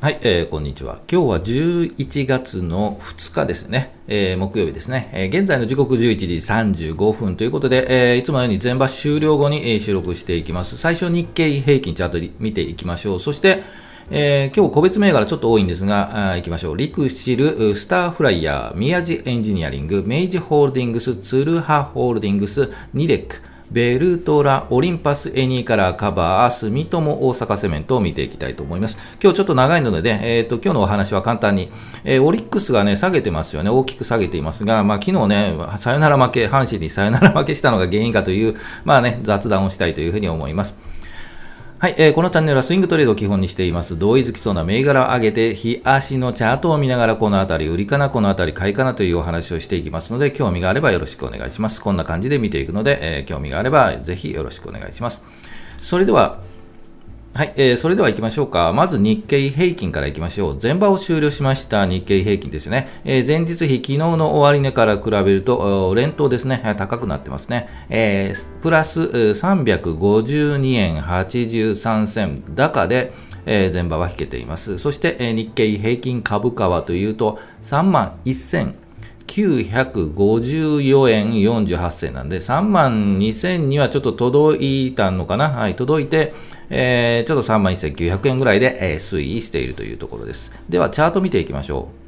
はい、えー、こんにちは。今日は11月の2日ですね。えー、木曜日ですね。えー、現在の時刻11時35分ということで、えー、いつものように全場終了後に、えー、収録していきます。最初日経平均チャート見ていきましょう。そして、えー、今日個別銘柄ちょっと多いんですが、あ行きましょう。リクシル、スターフライヤー、宮地エンジニアリング、明治ホールディングス、ツルハホールディングス、ニレック、ベルトラ、オリンパス、エニーカラー、カバー、住友、大阪セメントを見ていきたいと思います。今日ちょっと長いのでね、えっ、ー、と、今日のお話は簡単に、えー、オリックスがね、下げてますよね。大きく下げていますが、まあ、昨日ね、さよなら負け、阪神にさよなら負けしたのが原因かという、まあね、雑談をしたいというふうに思います。はい、えー、このチャンネルはスイングトレードを基本にしています。同意づきそうな銘柄を上げて、日足のチャートを見ながら、このあたり売りかな、このあたり買いかなというお話をしていきますので、興味があればよろしくお願いします。こんな感じで見ていくので、えー、興味があればぜひよろしくお願いします。それでは、はい、えー、それでは行きましょうか。まず日経平均から行きましょう。前場を終了しました日経平均ですね。えー、前日比、昨日の終値から比べると、連投ですね、高くなってますね。えー、プラス352円83銭高で、えー、前場は引けています。そして、えー、日経平均株価はというと、3万1000 954円48銭なんで、3万2000にはちょっと届いたのかなはい、届いて、えー、ちょっと3万1900円ぐらいで、えー、推移しているというところです。では、チャート見ていきましょう。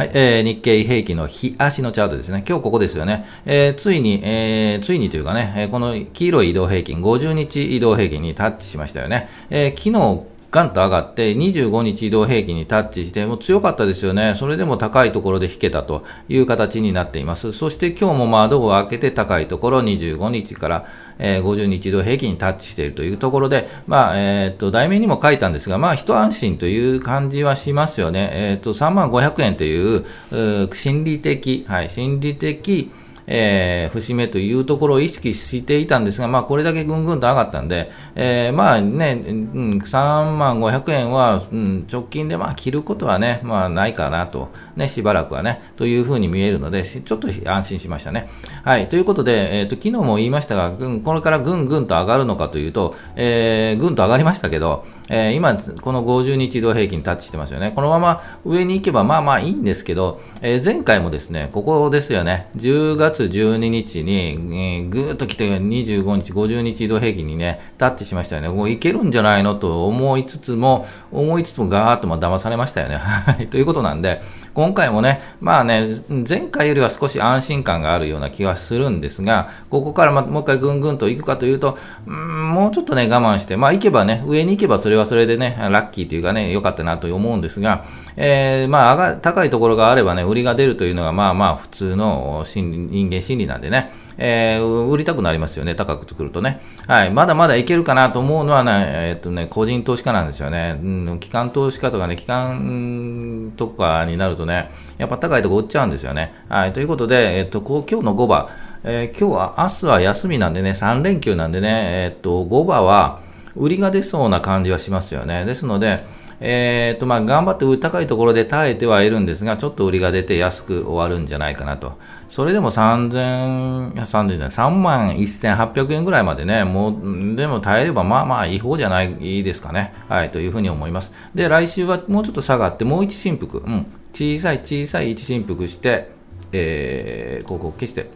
はい、えー、日経平均の日足のチャートですね。今日ここですよね。えー、ついに、えー、ついにというかね、えー、この黄色い移動平均、50日移動平均にタッチしましたよね。えー、昨日ガンと上がって、25日移動平均にタッチして、も強かったですよね。それでも高いところで引けたという形になっています。そして今日も窓を開けて高いところ、25日から、えー、50日移動平均にタッチしているというところで、まあ、えー、と、題名にも書いたんですが、まあ、一安心という感じはしますよね。えー、と、3万500円という、う心理的、はい、心理的、えー、節目というところを意識していたんですが、まあ、これだけぐんぐんと上がったんで、えー、まあね、3万500円は、うん、直近でまあ切ることはね、まあ、ないかなと、ね、しばらくはね、というふうに見えるので、ちょっと安心しましたね。はい、ということで、えーと、昨日も言いましたが、これからぐんぐんと上がるのかというと、えー、ぐんと上がりましたけど、えー、今、この50日移動平均タッチしてますよね。このまま上に行けばまあまあいいんですけど、えー、前回もですね、ここですよね、10月12日に、えー、ぐーっと来て25日、50日移動平均にね、タッチしましたよね。もういけるんじゃないのと思いつつも、思いつつもガーッとま騙されましたよね。ということなんで、今回もね、まあね、前回よりは少し安心感があるような気はするんですが、ここからまもう一回ぐんぐんと行くかというと、うん、もうちょっとね、我慢して、まあ行けばね、上に行けばそれはそれでね、ラッキーというかね、良かったなと思うんですが、えー、まあ上が、高いところがあればね、売りが出るというのが、まあまあ普通の人間心理なんでね、えー、売りたくなりますよね、高く作るとね。はい、まだまだいけるかなと思うのはね、えー、っとね、個人投資家なんですよね。うん、機関投資家とかね、機関とかになるとね、やっぱ高いとこ売っちゃうんですよね。はい、ということで、えー、っと、こう今日の5番、えー、今日は、明日は休みなんでね、3連休なんでね、えっと、5番は、売りが出そうな感じはしますよね。ですので、えーとまあ、頑張って高いところで耐えてはいるんですが、ちょっと売りが出て安く終わるんじゃないかなと。それでも3000、3000 3万1800円ぐらいまでね、もう、でも耐えればまあまあいい方じゃないですかね。はい、というふうに思います。で、来週はもうちょっと下がって、もう一振幅、うん、小さい小さい一振幅して、えー、ここ消して、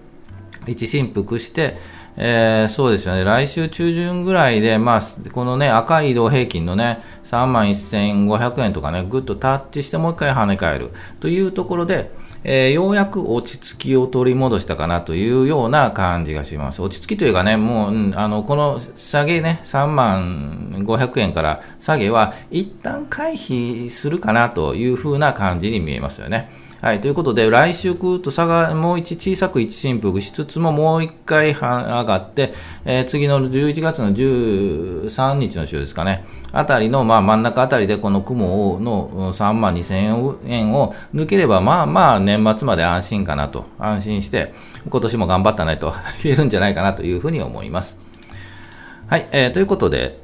一振幅して、えー、そうですよね、来週中旬ぐらいで、まあ、このね、赤い移動平均のね、3万1500円とかね、ぐっとタッチしてもう一回跳ね返るというところで、えー、ようやく落ち着きを取り戻したかなというような感じがします。落ち着きというかね、もう、うん、あの、この下げね、3万500円から下げは一旦回避するかなというふうな感じに見えますよね。はい。ということで、来週ぐっと差がもう一小さく一振幅しつつも、もう一回上がって、えー、次の11月の13日の週ですかね。あたりの、まあ、真ん中あたりでこの雲の3万2000円を抜ければ、まあまあ年末まで安心かなと、安心して、今年も頑張ったねと言えるんじゃないかなというふうに思います。はい。えー、ということで、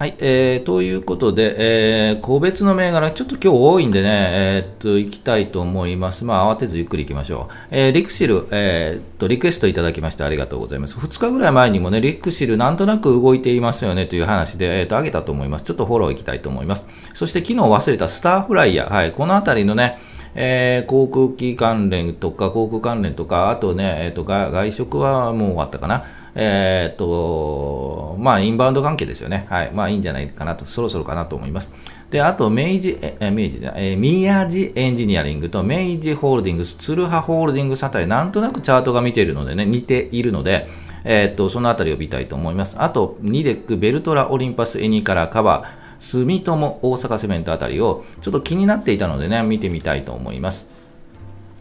はい、えー、ということで、えー、個別の銘柄、ちょっと今日多いんでね、えー、っと、行きたいと思います。まあ、慌てずゆっくり行きましょう。えー、リクシル、えー、っと、リクエストいただきましてありがとうございます。2日ぐらい前にもね、リクシルなんとなく動いていますよねという話で、えー、っと、上げたと思います。ちょっとフォロー行きたいと思います。そして、昨日忘れたスターフライヤー、はい、このあたりのね、えー、航空機関連とか、航空関連とか、あとね、えーと、外食はもう終わったかな。えー、と、まあ、インバウンド関係ですよね。はい。まあ、いいんじゃないかなと、そろそろかなと思います。で、あと、明治、え、明治じゃえー、宮地エンジニアリングと明治ホールディングス、鶴葉ホールディングスあたり、なんとなくチャートが見ているのでね、似ているので、えっ、と、そのあたりを見たいと思います。あと、ニデック、ベルトラ、オリンパス、エニカラ、カバー、住友、大阪セメントあたりをちょっと気になっていたのでね、見てみたいと思います。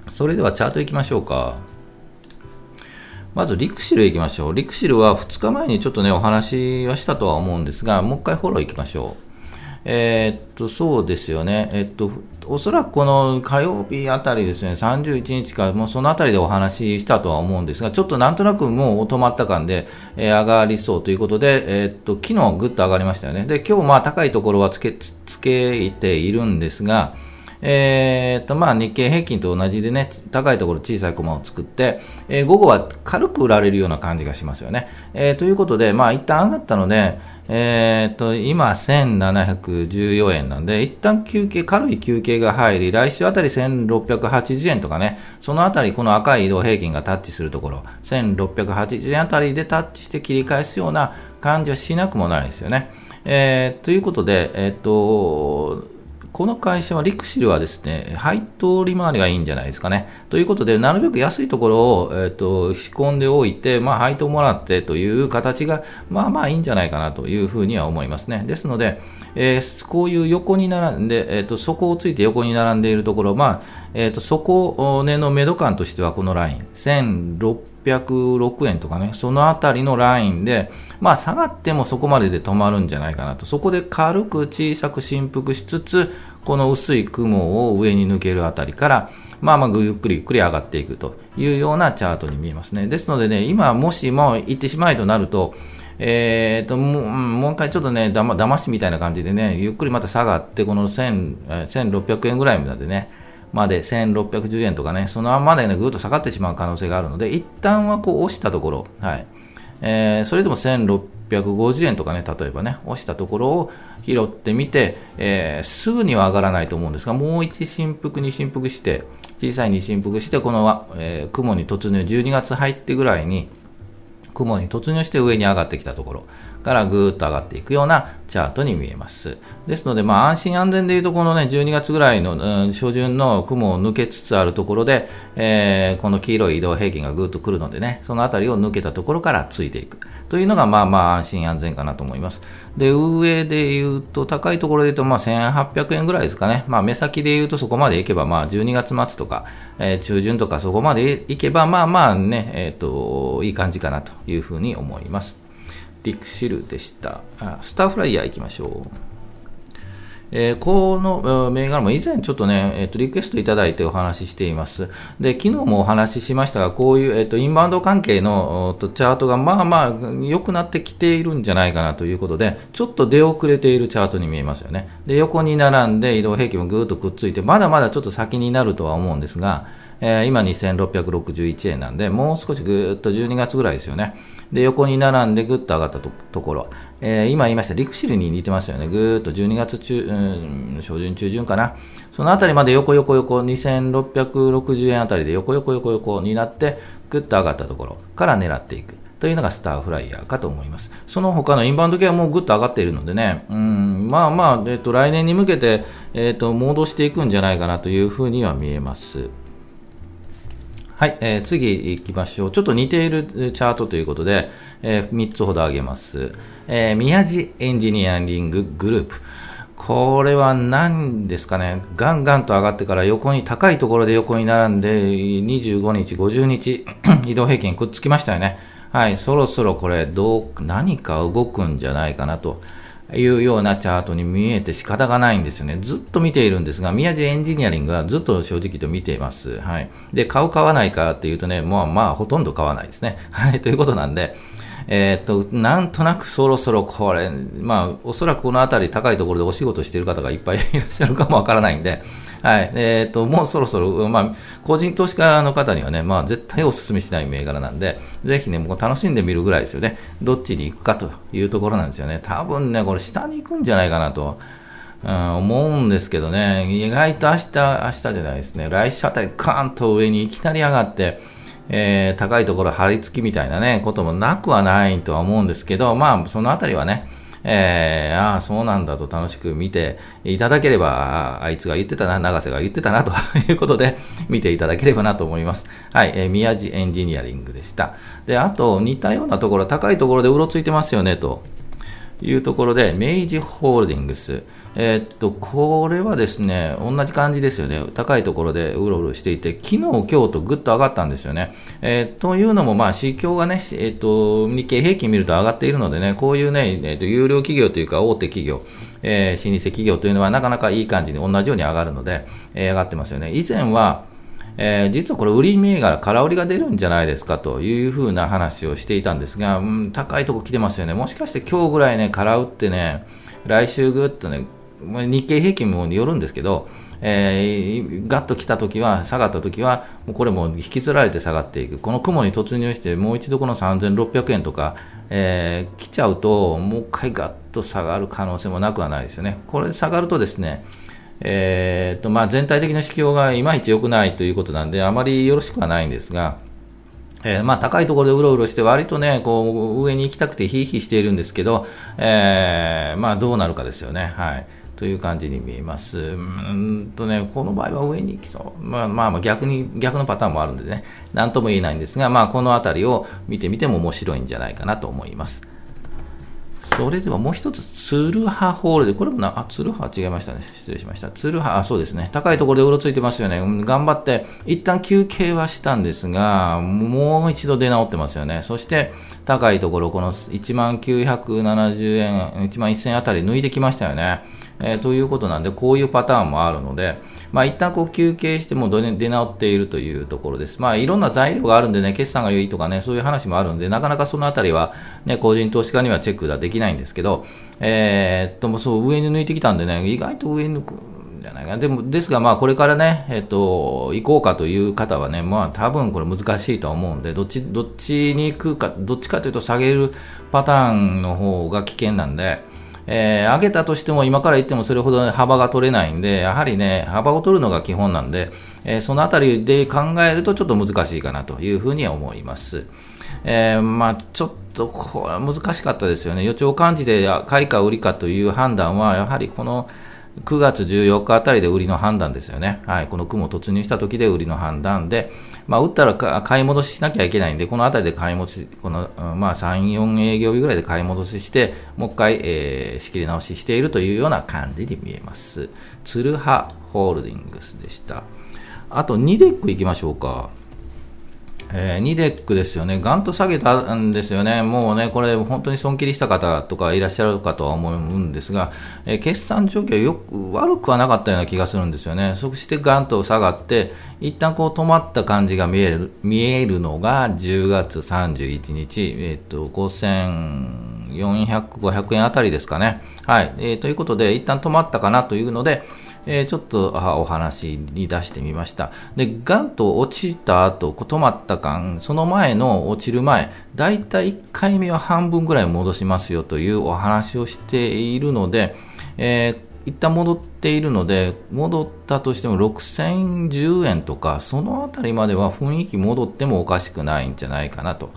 それではチャートいきましょうか。まずリクシルいきましょう。リクシルは2日前にちょっとね、お話はしたとは思うんですが、もう一回フォローいきましょう。えー、っと、そうですよね。えっと、おそらくこの火曜日あたりですね、31日か、もうそのあたりでお話ししたとは思うんですが、ちょっとなんとなくもう止まった感で、えー、上がりそうということで、えー、っと、昨日ぐっと上がりましたよね。で、今日まあ高いところはつけ、つけているんですが、えー、と、まあ日経平均と同じでね、高いところ小さいコマを作って、えー、午後は軽く売られるような感じがしますよね。えー、ということで、まあ一旦上がったので、えー、と、今1714円なんで、一旦休憩、軽い休憩が入り、来週あたり1680円とかね、そのあたりこの赤い移動平均がタッチするところ、1680円あたりでタッチして切り返すような感じはしなくもないですよね。えー、ということで、えー、と、この会社はリクシルはですね、配当利回りがいいんじゃないですかね。ということで、なるべく安いところを、えーと、仕込んでおいて、まあ、配当もらってという形が、まあまあいいんじゃないかなというふうには思いますね。ですので、えー、こういう横に並んで、えーと、底をついて横に並んでいるところ、まあえーと、底根の目処感としてはこのライン、1606円とかね、そのあたりのラインで、まあ下がってもそこまでで止まるんじゃないかなと、そこで軽く小さく振幅しつつ、この薄い雲を上に抜けるあたりから、まあまあゆっくりゆっくり上がっていくというようなチャートに見えますね。ですのでね、今もしも行ってしまいとなると、えーと、もうもう一回ちょっとね、だま騙しみたいな感じでね、ゆっくりまた下がって、この1600円ぐらいまでね、まで1610円とかね、そのままでね、ぐっと下がってしまう可能性があるので、一旦はこう押したところ、はい。えー、それでも1650円とかね、例えばね、押したところを拾ってみて、えー、すぐには上がらないと思うんですが、もう1振幅、2振幅して、小さい2振幅して、この、えー、雲に突入、12月入ってぐらいに、雲に突入して上に上がってきたところからぐーっと上がっていくようなチャートに見えます。ですので、まあ、安心安全でいうと、このね、12月ぐらいの、うん、初旬の雲を抜けつつあるところで、えー、この黄色い移動平均がぐーっと来るのでね、そのあたりを抜けたところからついていくというのが、まあまあ安心安全かなと思います。で、上で言うと、高いところで言うと、まあ1800円ぐらいですかね。まあ目先で言うとそこまでいけば、まあ12月末とか、えー、中旬とかそこまでいけば、まあまあね、えっ、ー、と、いい感じかなというふうに思います。リクシルでした。あスターフライヤー行きましょう。えー、この銘柄も以前ちょっとね、えー、とリクエストいただいてお話ししています。で、昨日もお話ししましたが、こういう、えー、とインバウンド関係のとチャートがまあまあ良くなってきているんじゃないかなということで、ちょっと出遅れているチャートに見えますよね。で、横に並んで移動平均もぐーっとくっついて、まだまだちょっと先になるとは思うんですが、えー、今2661円なんで、もう少しぐーっと12月ぐらいですよね。で、横に並んでぐっと上がったところ、えー、今言いました、リクシルに似てますよね。ぐーっと12月中、うん、初旬、中旬かな。そのあたりまで横横横、2660円あたりで横横横横になって、ぐっと上がったところから狙っていく。というのがスターフライヤーかと思います。その他のインバウンド系はもうぐっと上がっているのでね、うん、まあまあ、えっ、と、来年に向けて、えっ、と、戻していくんじゃないかなというふうには見えます。はい、えー、次行きましょう。ちょっと似ているチャートということで、えー、3つほど挙げます。えー、宮地エンジニアリンググループ。これは何ですかね、ガンガンと上がってから横に、高いところで横に並んで、25日、50日、移動平均くっつきましたよね。はい、そろそろこれ、どう、何か動くんじゃないかなと。いうようなチャートに見えて仕方がないんですよね。ずっと見ているんですが、宮地エンジニアリングはずっと正直と見ています。はい。で、買う買わないかっていうとね、もうまあほとんど買わないですね。はい。ということなんで、えー、っと、なんとなくそろそろこれ、まあ、おそらくこの辺り高いところでお仕事している方がいっぱいいらっしゃるかもわからないんで、はい。えっ、と、もうそろそろ、まあ、個人投資家の方にはね、まあ、絶対お勧めしない銘柄なんで、ぜひね、もう楽しんでみるぐらいですよね。どっちに行くかというところなんですよね。多分ね、これ下に行くんじゃないかなと。うん、思うんですけどね、意外と明日、明日じゃないですね、来週あたりカーンと上にいきなり上がって、えー、高いところ張り付きみたいなね、こともなくはないとは思うんですけど、まあ、そのあたりはね、えー、ああ、そうなんだと楽しく見ていただければ、あいつが言ってたな、永瀬が言ってたな、ということで、見ていただければなと思います。はい、えー、宮地エンジニアリングでした。で、あと、似たようなところ、高いところでうろついてますよね、と。いうところで、明治ホールディングス。えー、っと、これはですね、同じ感じですよね。高いところでうろうろしていて、昨日、今日とぐっと上がったんですよね。えー、というのも、まあ、市況がね、えー、っと、日経平均見ると上がっているのでね、こういうね、えっと、有料企業というか大手企業、えー、老舗企業というのはなかなかいい感じに同じように上がるので、えー、上がってますよね。以前は、えー、実はこれ、売り銘柄、空売りが出るんじゃないですかというふうな話をしていたんですが、うん、高いとこ来てますよね。もしかして今日ぐらいね、空売ってね、来週ぐっとね、日経平均もよるんですけど、えー、ガッと来たときは、下がったときは、もうこれも引きずられて下がっていく。この雲に突入して、もう一度この3600円とか、えー、来ちゃうと、もう一回ガッと下がる可能性もなくはないですよね。これ下がるとですね、えーとまあ、全体的な指標がいまいち良くないということなんで、あまりよろしくはないんですが、えー、まあ、高いところでうろうろして、割とね、こう、上に行きたくてヒーヒーしているんですけど、えー、まあ、どうなるかですよね。はい。という感じに見えます。うんとね、この場合は上に行きそう。まあまあ逆に、逆のパターンもあるんでね、なんとも言えないんですが、まあこのあたりを見てみても面白いんじゃないかなと思います。それではもう一つ、ツルハホールで、これもな、あ、ツルハ？違いましたね。失礼しました。ツルハ、あ、そうですね。高いところでうろついてますよね。頑張って、一旦休憩はしたんですが、もう一度出直ってますよね。そして、高いところ、この1970円、1万1000円あたり抜いてきましたよね。えー、ということなんで、こういうパターンもあるので、まあ、一旦こう休憩しても出直っているというところです。まあ、いろんな材料があるんでね、決算が良いとかね、そういう話もあるんで、なかなかそのあたりは、ね、個人投資家にはチェックができないんですけど、えー、っと、そう、上に抜いてきたんでね、意外と上に抜く。じゃないか。でも、ですが、まあ、これからね、えっと、行こうかという方はね、まあ、多分これ難しいとは思うんで、どっち、どっちに行くか、どっちかというと下げるパターンの方が危険なんで、えー、上げたとしても今から言ってもそれほど幅が取れないんで、やはりね、幅を取るのが基本なんで、えー、そのあたりで考えるとちょっと難しいかなというふうには思います。えー、まあ、ちょっとこれは難しかったですよね。予兆感じで買いか売りかという判断は、やはりこの、9月14日あたりで売りの判断ですよね。はい。この雲突入した時で売りの判断で、まあ、売ったら買い戻ししなきゃいけないんで、このあたりで買い戻し、この、まあ、3、4営業日ぐらいで買い戻しして、もう一回、えー、仕切り直ししているというような感じに見えます。ツルハホールディングスでした。あと、ニデック行きましょうか。えー、ニデックですよね、ガンと下げたんですよね、もうね、これ、本当に損切りした方とかいらっしゃるかとは思うんですが、えー、決算状況、よく悪くはなかったような気がするんですよね、そしてガンと下がって、一旦こう止まった感じが見える見えるのが10月31日、えーと、5400、500円あたりですかね。はい。えー、ということで、一旦止まったかなというので、えー、ちょっとお話に出してみました。で、ガンと落ちた後、止まった感、その前の落ちる前、だいたい1回目は半分ぐらい戻しますよというお話をしているので、えー一旦戻っているので、戻ったとしても6010円とか、そのあたりまでは雰囲気戻ってもおかしくないんじゃないかなと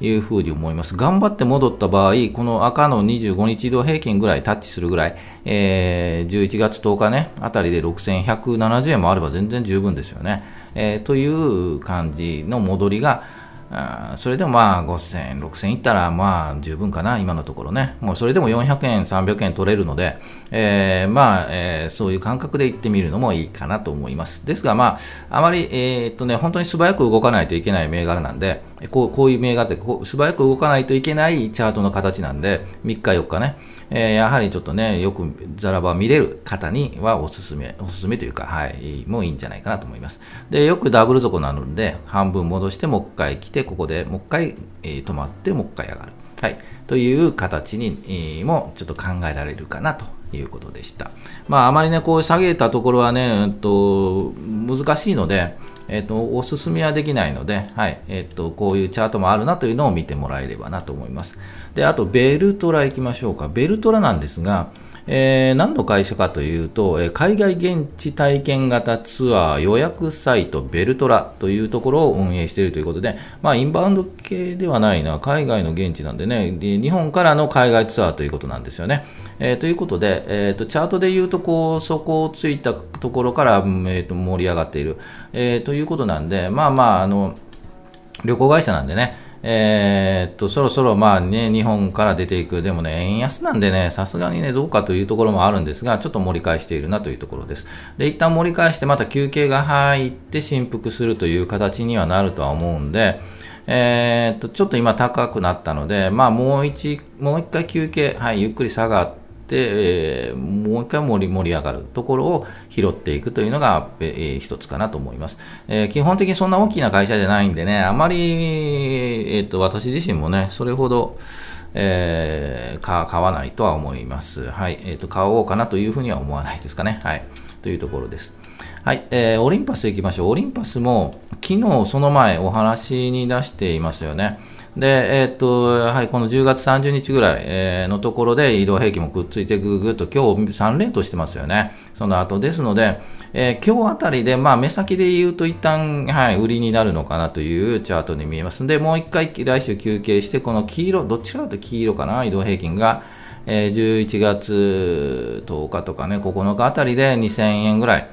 いうふうに思います。頑張って戻った場合、この赤の25日移動平均ぐらいタッチするぐらい、えー、11月10日ね、あたりで6170円もあれば全然十分ですよね。えー、という感じの戻りが、あそれでもまあ5000円、6000円いったらまあ十分かな、今のところね。もうそれでも400円、300円取れるので、えー、まあ、えー、そういう感覚で行ってみるのもいいかなと思います。ですがまあ、あまり、えー、っとね、本当に素早く動かないといけない銘柄なんで、こうこういう銘柄ってこう素早く動かないといけないチャートの形なんで、3日4日ね、えー、やはりちょっとね、よくザラバ見れる方にはおすすめ、おすすめというか、はい、もういいんじゃないかなと思います。で、よくダブル底なので、半分戻してもう一回来て、ここでもう一回、えー、止まって、もう一回上がる。はい。という形にもちょっと考えられるかなということでした。まあ、あまりね、こう下げたところはね、えっと、難しいので、えっと、おすすめはできないので、はい、えっと、こういうチャートもあるなというのを見てもらえればなと思います。で、あと、ベルトラ行きましょうか。ベルトラなんですが、えー、何の会社かというと、え海外現地体験型ツアー予約サイトベルトラというところを運営しているということで、まあ、インバウンド系ではないな、海外の現地なんでね、で日本からの海外ツアーということなんですよね。えー、ということで、えーと、チャートでいうとこう、そこをついたところから、えーと、盛り上がっている、えー、ということなんで、まあまあ、あの旅行会社なんでね、えー、っと、そろそろまあね、日本から出ていく。でもね、円安なんでね、さすがにね、どうかというところもあるんですが、ちょっと盛り返しているなというところです。で、一旦盛り返してまた休憩が入って振幅するという形にはなるとは思うんで、えー、っと、ちょっと今高くなったので、まあもう一、もう一回休憩、はい、ゆっくり下がって、えー、もう一回盛り盛り上がるところを拾っていくというのが、えー、一つかなと思います、えー、基本的にそんな大きな会社じゃないんでね、あまり、えーと、私自身もね、それほど、えー、買わないとは思います。はい。えっ、ー、と、買おうかなというふうには思わないですかね。はい。というところです。はい。えー、オリンパス行きましょう。オリンパスも、昨日その前お話に出していますよね。で、えー、っと、やはりこの10月30日ぐらい、えのところで移動平均もくっついてぐぐっと今日3連としてますよね。その後ですので、えー、今日あたりで、まあ目先で言うと一旦、はい、売りになるのかなというチャートに見えますんで、もう一回来週休憩して、この黄色、どっちかというと黄色かな、移動平均が、えー、11月10日とかね、9日あたりで2000円ぐらい。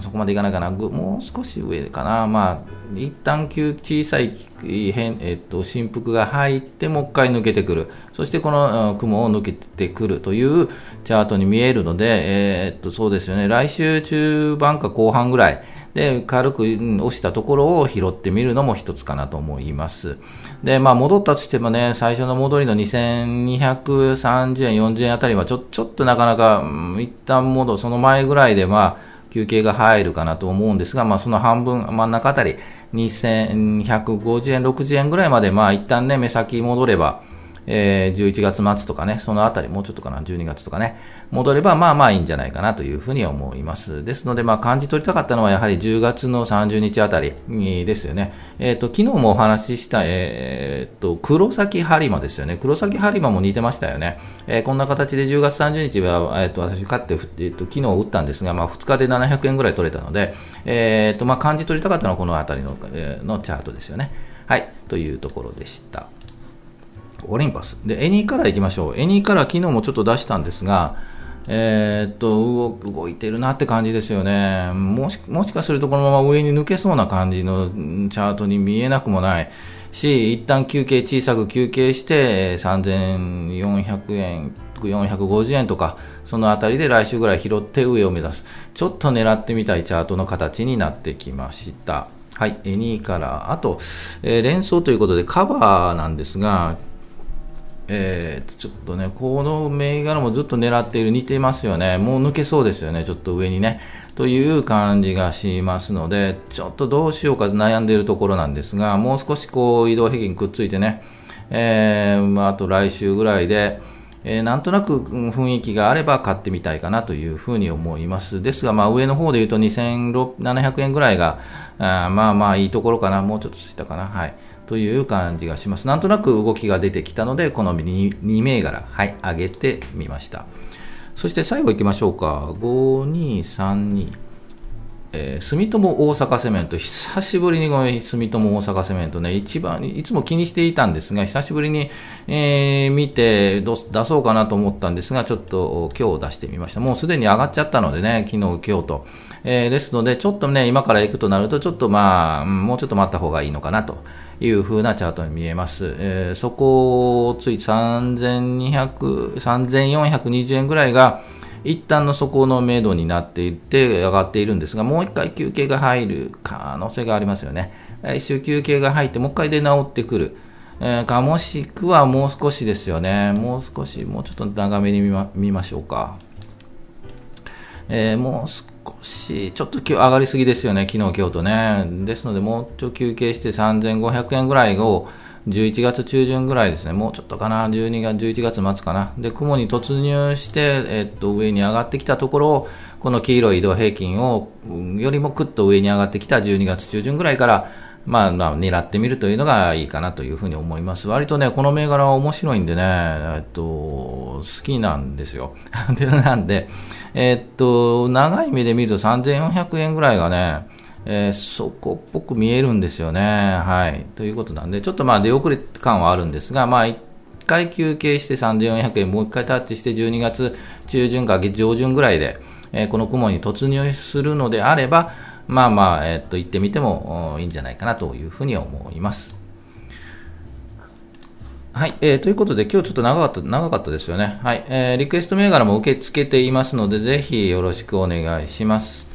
そこまでいかないかな、もう少し上かな、まあ、一旦急小さい変、えっと、振幅が入って、もう一回抜けてくる、そしてこの雲を抜けてくるというチャートに見えるので、えー、っとそうですよね、来週中盤か後半ぐらい。で軽く押したところを拾ってみるのも一つかなと思います。で、まあ、戻ったとしてもね、最初の戻りの2230円、40円あたりはちょちょっとなかなか、一旦戻その前ぐらいで、まあ、休憩が入るかなと思うんですが、まあ、その半分、真ん中あたり、2150円、60円ぐらいまで、まあ、一旦ね、目先戻れば、えー、11月末とかね、そのあたり、もうちょっとかな、12月とかね、戻れば、まあまあいいんじゃないかなというふうに思います。ですので、まあ感じ取りたかったのは、やはり10月の30日あたりですよね。えっ、ー、と、昨日もお話しした、えっ、ー、と、黒崎播磨ですよね。黒崎播磨も似てましたよね。えー、こんな形で10月30日は、えっ、と、私買って、えっ、と、昨日打ったんですが、まあ2日で700円ぐらい取れたので、えっ、と、まあ感じ取りたかったのはこのあたりの,、えのチャートですよね。はい、というところでした。オリンパス。で、エニーカラー行きましょう。エニーカラー昨日もちょっと出したんですが、えー、っと動いてるなって感じですよね。もしもしかするとこのまま上に抜けそうな感じのチャートに見えなくもない。し一旦休憩小さく休憩して3400円450円とかそのあたりで来週ぐらい拾って上を目指す。ちょっと狙ってみたいチャートの形になってきました。はい、2から、あと、えー、連想ということでカバーなんですが、えー、ちょっとね、この銘柄もずっと狙っている、似ていますよね。もう抜けそうですよね、ちょっと上にね。という感じがしますので、ちょっとどうしようか悩んでいるところなんですが、もう少しこう移動平均くっついてね、えー、まあ、あと来週ぐらいで、えー、なんとなく雰囲気があれば買ってみたいかなというふうに思います。ですが、まあ、上の方で言うと2700円ぐらいが、あまあまあいいところかな、もうちょっとしたかな。はい。という感じがします。なんとなく動きが出てきたので、この 2, 2銘柄、はい、上げてみました。そして最後行きましょうか。5232。えー、住友大阪セメント、久しぶりにこの住友大阪セメントね、一番、いつも気にしていたんですが、久しぶりに、えー、見て出そうかなと思ったんですが、ちょっと今日出してみました。もうすでに上がっちゃったのでね、昨日、今日と。えー、ですので、ちょっとね、今から行くとなると、ちょっとまあ、もうちょっと待った方がいいのかなと。いう風なチャートに見えます。えー、そこをつい3200、3420円ぐらいが、一旦の底の目処になっていって上がっているんですが、もう一回休憩が入る可能性がありますよね。来週休憩が入って、もう一回出直ってくる。えー、かもしくはもう少しですよね。もう少し、もうちょっと長めに見ま見ましょうか。えー、もうし、ちょっと今日上がりすぎですよね、昨日、今日とね。ですので、もうちょっと休憩して3500円ぐらいを11月中旬ぐらいですね、もうちょっとかな、12月、11月末かな。で、雲に突入して、えっと、上に上がってきたところを、この黄色い移動平均を、よりもくっと上に上がってきた12月中旬ぐらいから、まあ、まあ、狙ってみるというのがいいかなというふうに思います。割とね、この銘柄は面白いんでね、えっと、好きなんですよ。で、なんで、えっと、長い目で見ると3400円ぐらいがね、えー、そこっぽく見えるんですよね。はい。ということなんで、ちょっとまあ出遅れ感はあるんですが、まあ一回休憩して3400円、もう一回タッチして12月中旬か上旬ぐらいで、えー、この雲に突入するのであれば、まあまあ、えー、っと、行ってみてもいいんじゃないかなというふうに思います。はい、えー、ということで、今日ちょっと長かった長かったですよね。はい、えー、リクエスト銘柄も受け付けていますので、ぜひよろしくお願いします。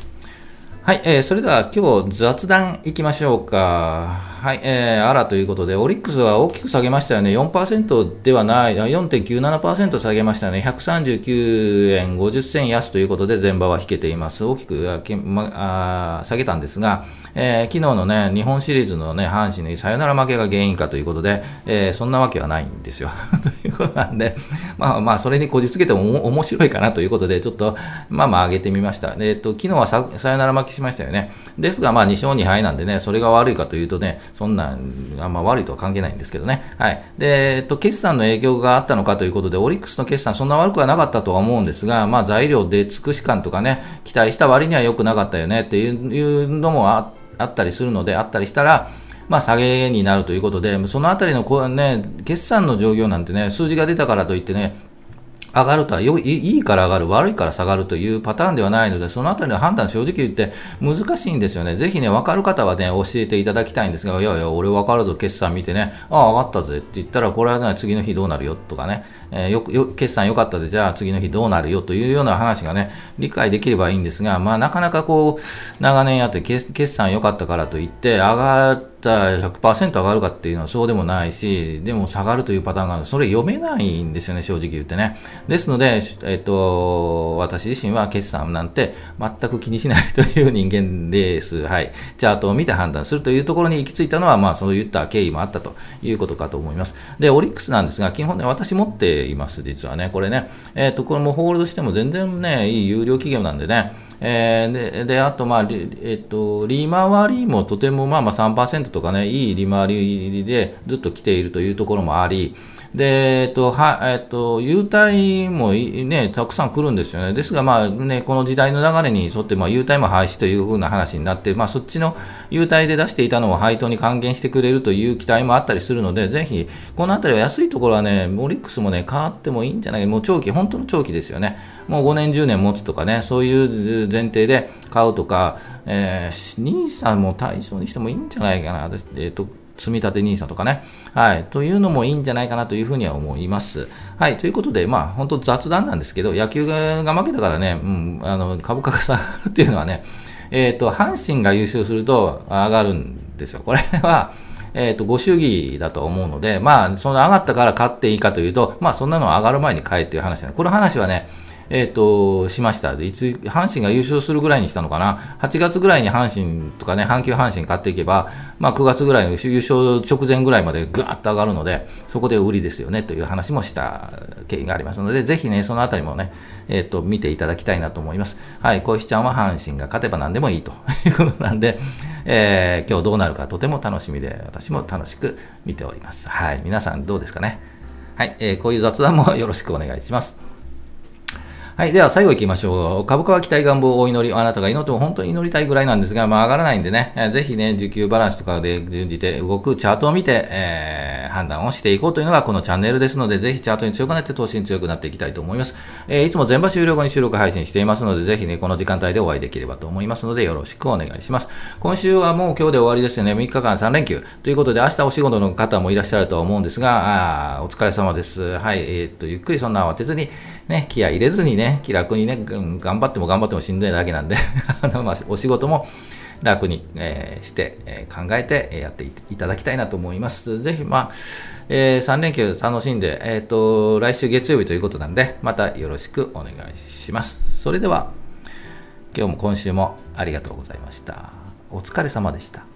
はい、えー、それでは今日雑談行きましょうか。はい、えー、あらということで、オリックスは大きく下げましたよね。4%ではない、4.97%下げましたね。139円50銭安ということで、前場は引けています。大きくあけま、あ下げたんですが、えー、昨日のね、日本シリーズのね、阪神のサヨナラ負けが原因かということで、えー、そんなわけはないんですよ。ということなんで、まあまあ、それにこじつけても面白いかなということで、ちょっと、まあまあ上げてみました。えっ、ー、と、昨日はサヨナラ負けしましたよね。ですが、まあ2勝2敗なんでね、それが悪いかというとね、そんなん、あんま悪いとは関係ないんですけどね。はい。で、えっ、と、決算の影響があったのかということで、オリックスの決算そんな悪くはなかったとは思うんですが、まあ材料で尽くし感とかね、期待した割には良くなかったよねっていうのもあって、あったりするので、あったりしたら、まあ、下げになるということで、そのあたりのこう、ね、決算の状況なんてね、数字が出たからといってね、上がるとはよいいから上がる、悪いから下がるというパターンではないので、そのあたりの判断、正直言って難しいんですよね。ぜひね、分かる方はね、教えていただきたいんですが、いやいや、俺分かるぞ、決算見てね、ああ、上がったぜ。って言ったら、これはね、次の日どうなるよとかね、えー、よよ決算良かったで、じゃあ次の日どうなるよというような話がね、理解できればいいんですが、まあ、なかなかこう、長年やって決算良かったからといって、上がって、100%上がるかっていうのはそうでもないし、でも下がるというパターンがあるそれ読めないんですよね、正直言ってね。ですので、えっと、私自身は決算なんて全く気にしないという人間です。はい。チャートを見て判断するというところに行き着いたのは、まあそういった経緯もあったということかと思います。で、オリックスなんですが、基本ね、私持っています、実はね。これね、えっと、これもホールドしても全然ね、いい有料企業なんでね、えー、でであと、まあえっと、利回りもとてもまあまあ3%とかね、いい利回りでずっと来ているというところもあり、で、えっと、は、えっと、優待もね、たくさん来るんですよね。ですが、まあね、この時代の流れに沿って、まあ、優待も廃止というふうな話になって、まあ、そっちの優待で出していたのを配当に還元してくれるという期待もあったりするので、ぜひ、このあたりは安いところはね、オリックスもね、変わってもいいんじゃないもう長期、本当の長期ですよね。もう5年、10年持つとかね、そういう前提で買うとか、えー、ニーサも対象にしてもいいんじゃないかな。えっと積み立て NISA とかね、はい、というのもいいんじゃないかなというふうには思います。はい、ということで、まあ、本当雑談なんですけど、野球が負けたからね、うん、あの株価が下がるっていうのはね、えっ、ー、と、阪神が優勝すると上がるんですよ。これは、えっ、ー、と、ご祝儀だと思うので、まあ、その上がったから買っていいかというと、まあ、そんなのは上がる前に買えっていう話なの。この話はね、え、ー、と、しました。いつ、阪神が優勝するぐらいにしたのかな。8月ぐらいに阪神とかね、阪急阪神買っていけば、まあ9月ぐらいの優勝直前ぐらいまでぐーっと上がるので、そこで売りですよねという話もした経緯がありますので、ぜひね、そのあたりもね、え、ー、と、見ていただきたいなと思います。はい、小石ちゃんは阪神が勝てば何でもいいということなんで、えー、今日どうなるかとても楽しみで、私も楽しく見ております。はい、皆さんどうですかね。はい、えー、こういう雑談もよろしくお願いします。はい。では最後行きましょう。株価は期待願望お祈り。あなたが祈っても本当に祈りたいぐらいなんですが、まあ上がらないんでね、えー、ぜひね、需給バランスとかで順じて動くチャートを見て、えー、判断をしていこうというのがこのチャンネルですので、ぜひチャートに強くなって投資に強くなっていきたいと思います。えー、いつも全場終了後に収録配信していますので、ぜひね、この時間帯でお会いできればと思いますので、よろしくお願いします。今週はもう今日で終わりですよね。3日間3連休。ということで、明日お仕事の方もいらっしゃるとは思うんですが、あお疲れ様です。はい。えー、っと、ゆっくりそんな慌てずに、ね、気合入れずにね、気楽にね、頑張っても頑張ってもしんどいだけなんで あの、まあ、お仕事も楽に、えー、して、えー、考えてやっていただきたいなと思います。ぜひ、まあ、えー、3連休楽しんで、えっ、ー、と、来週月曜日ということなんで、またよろしくお願いします。それでは、今日も今週もありがとうございました。お疲れ様でした。